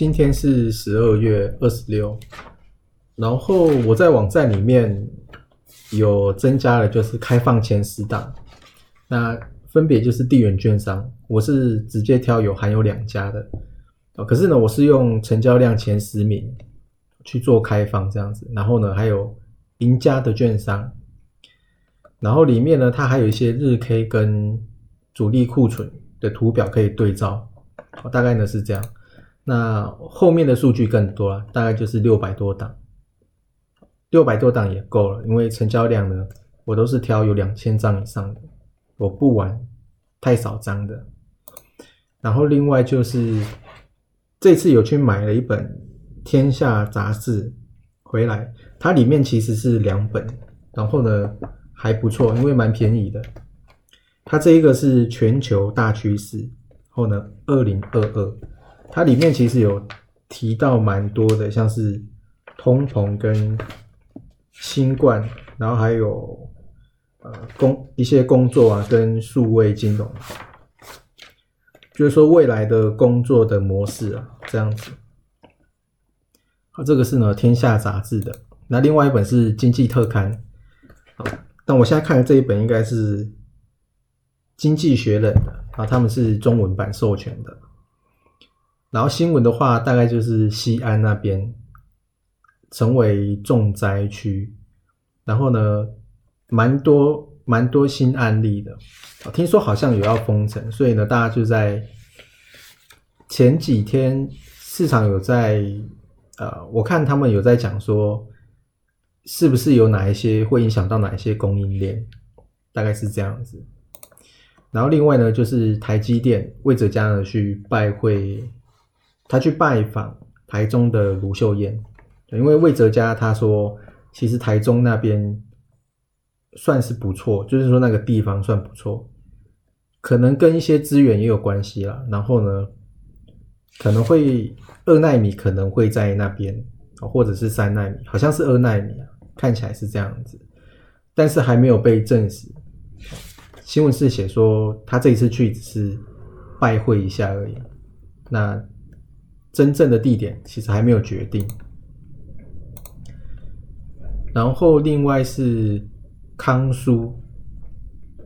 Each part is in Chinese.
今天是十二月二十六，然后我在网站里面有增加了，就是开放前十档，那分别就是地缘券商，我是直接挑有含有两家的，哦，可是呢，我是用成交量前十名去做开放这样子，然后呢，还有赢家的券商，然后里面呢，它还有一些日 K 跟主力库存的图表可以对照，大概呢是这样。那后面的数据更多了，大概就是六百多档，六百多档也够了，因为成交量呢，我都是挑有两千张以上的，我不玩太少张的。然后另外就是这次有去买了一本《天下》杂志回来，它里面其实是两本，然后呢还不错，因为蛮便宜的。它这一个是全球大趋势，后呢二零二二。它里面其实有提到蛮多的，像是通膨跟新冠，然后还有呃工一些工作啊，跟数位金融，就是说未来的工作的模式啊，这样子。好，这个是呢《天下》杂志的，那另外一本是《经济特刊》。好，但我现在看的这一本应该是《经济学人》的啊，他们是中文版授权的。然后新闻的话，大概就是西安那边成为重灾区，然后呢，蛮多蛮多新案例的，听说好像有要封城，所以呢，大家就在前几天市场有在呃，我看他们有在讲说，是不是有哪一些会影响到哪一些供应链，大概是这样子。然后另外呢，就是台积电魏哲家呢去拜会。他去拜访台中的卢秀燕，因为魏哲家他说，其实台中那边算是不错，就是说那个地方算不错，可能跟一些资源也有关系啦。然后呢，可能会二纳米可能会在那边，或者是三纳米，好像是二纳米啊，看起来是这样子，但是还没有被证实。新闻是写说他这一次去只是拜会一下而已，那。真正的地点其实还没有决定，然后另外是康叔，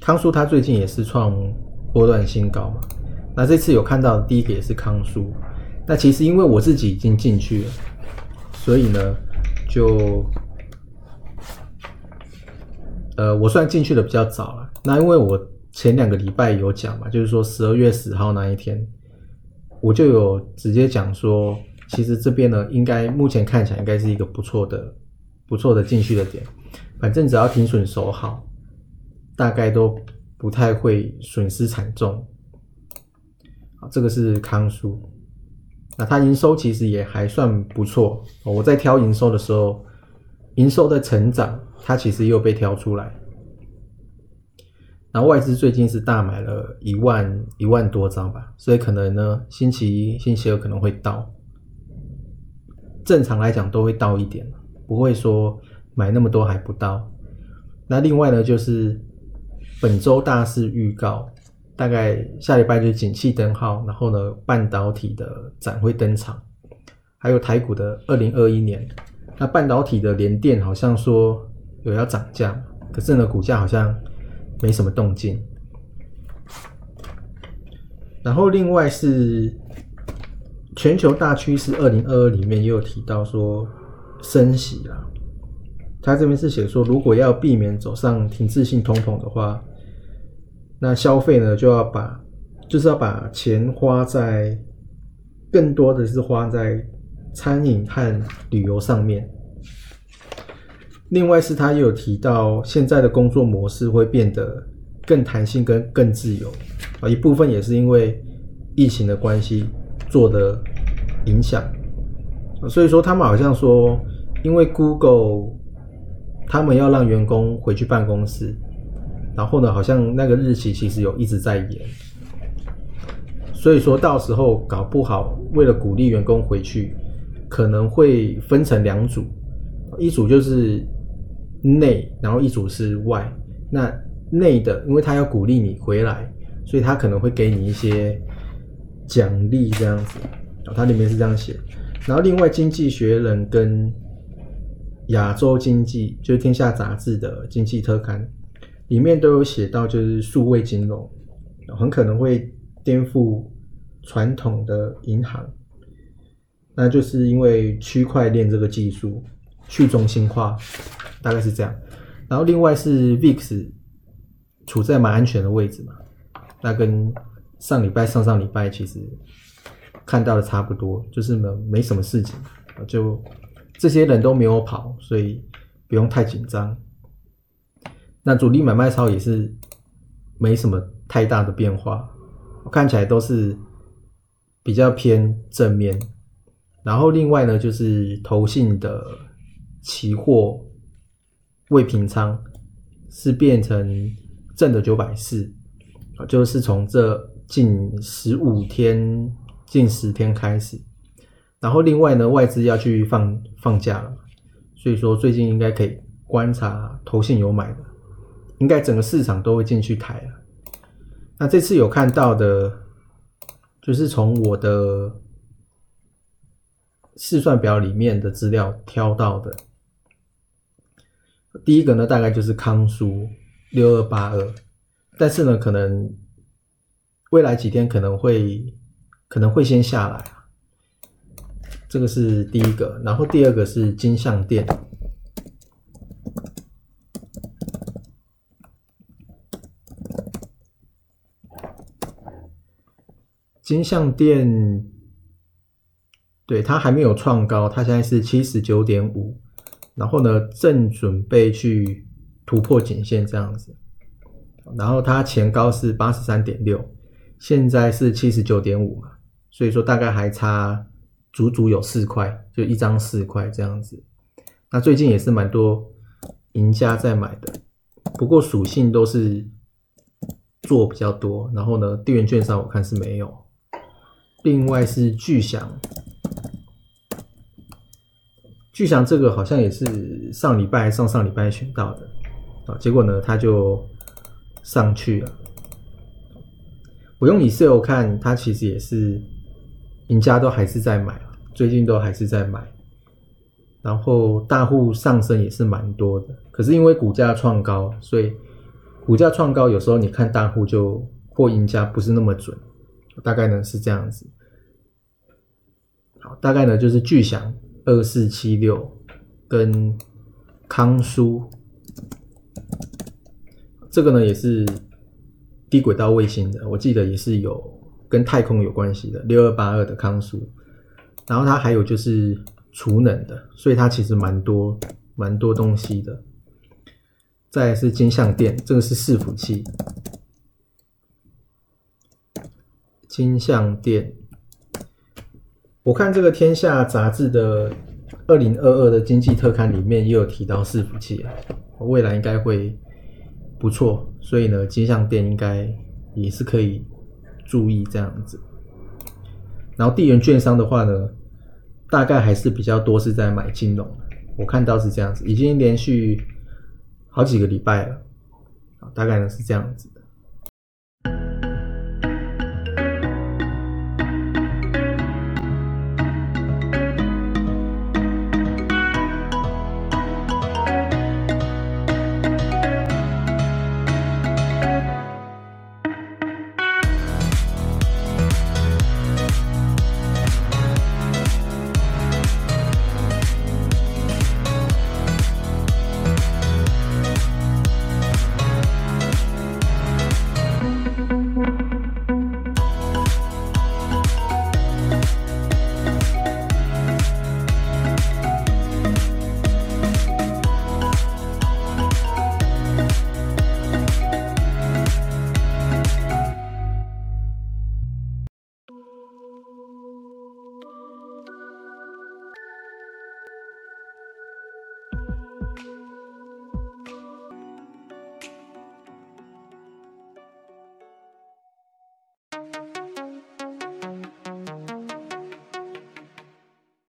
康叔他最近也是创波段新高嘛。那这次有看到第一个也是康叔，那其实因为我自己已经进去了，所以呢，就呃我算进去的比较早了。那因为我前两个礼拜有讲嘛，就是说十二月十号那一天。我就有直接讲说，其实这边呢，应该目前看起来应该是一个不错的、不错的进去的点。反正只要停损守好，大概都不太会损失惨重。好，这个是康叔，那它营收其实也还算不错。我在挑营收的时候，营收的成长，它其实又被挑出来。然后外资最近是大买了一万一万多张吧，所以可能呢，星期一、星期二可能会到。正常来讲都会到一点，不会说买那么多还不到。那另外呢，就是本周大事预告，大概下礼拜就是景气灯号，然后呢，半导体的展会登场，还有台股的二零二一年。那半导体的联电好像说有要涨价，可是呢，股价好像。没什么动静，然后另外是全球大趋势二零二二里面也有提到说升息啦，他这边是写说如果要避免走上停滞性通膨的话，那消费呢就要把就是要把钱花在更多的是花在餐饮和旅游上面。另外是他有提到，现在的工作模式会变得更弹性、跟更自由啊，一部分也是因为疫情的关系做的影响，所以说他们好像说，因为 Google 他们要让员工回去办公室，然后呢，好像那个日期其实有一直在延，所以说到时候搞不好，为了鼓励员工回去，可能会分成两组，一组就是。内，然后一组是外。那内的，因为他要鼓励你回来，所以他可能会给你一些奖励这样子。它里面是这样写。然后另外，《经济学人》跟《亚洲经济》就是《天下杂志》的经济特刊里面都有写到，就是数位金融很可能会颠覆传统的银行，那就是因为区块链这个技术去中心化，大概是这样。然后另外是 VIX 处在蛮安全的位置嘛，那跟上礼拜、上上礼拜其实。看到的差不多，就是没，没什么事情，就这些人都没有跑，所以不用太紧张。那主力买卖超也是没什么太大的变化，看起来都是比较偏正面。然后另外呢，就是投信的期货未平仓是变成正的九百四，就是从这近十五天。近十天开始，然后另外呢，外资要去放放假了，所以说最近应该可以观察投信有买的，应该整个市场都会进去抬了。那这次有看到的，就是从我的试算表里面的资料挑到的，第一个呢，大概就是康苏六二八二，但是呢，可能未来几天可能会。可能会先下来这个是第一个，然后第二个是金相店，金相店，对它还没有创高，它现在是七十九点五，然后呢正准备去突破颈线这样子，然后它前高是八十三点六，现在是七十九点五嘛。所以说大概还差足足有四块，就一张四块这样子。那最近也是蛮多赢家在买的，不过属性都是做比较多。然后呢，地缘券商我看是没有。另外是巨响，巨响这个好像也是上礼拜、上上礼拜选到的啊，结果呢它就上去了。我用 Excel 看，它其实也是。赢家都还是在买最近都还是在买，然后大户上升也是蛮多的，可是因为股价创高，所以股价创高有时候你看大户就或赢家不是那么准，大概呢是这样子。好，大概呢就是巨响二四七六跟康舒，这个呢也是低轨道卫星的，我记得也是有。跟太空有关系的六二八二的康苏，然后它还有就是储能的，所以它其实蛮多蛮多东西的。再是金相电，这个是伺服器。金相电，我看这个天下杂志的二零二二的经济特刊里面也有提到伺服器，未来应该会不错，所以呢，金相店应该也是可以。注意这样子，然后地缘券商的话呢，大概还是比较多是在买金融我看到是这样子，已经连续好几个礼拜了，大概呢是这样子。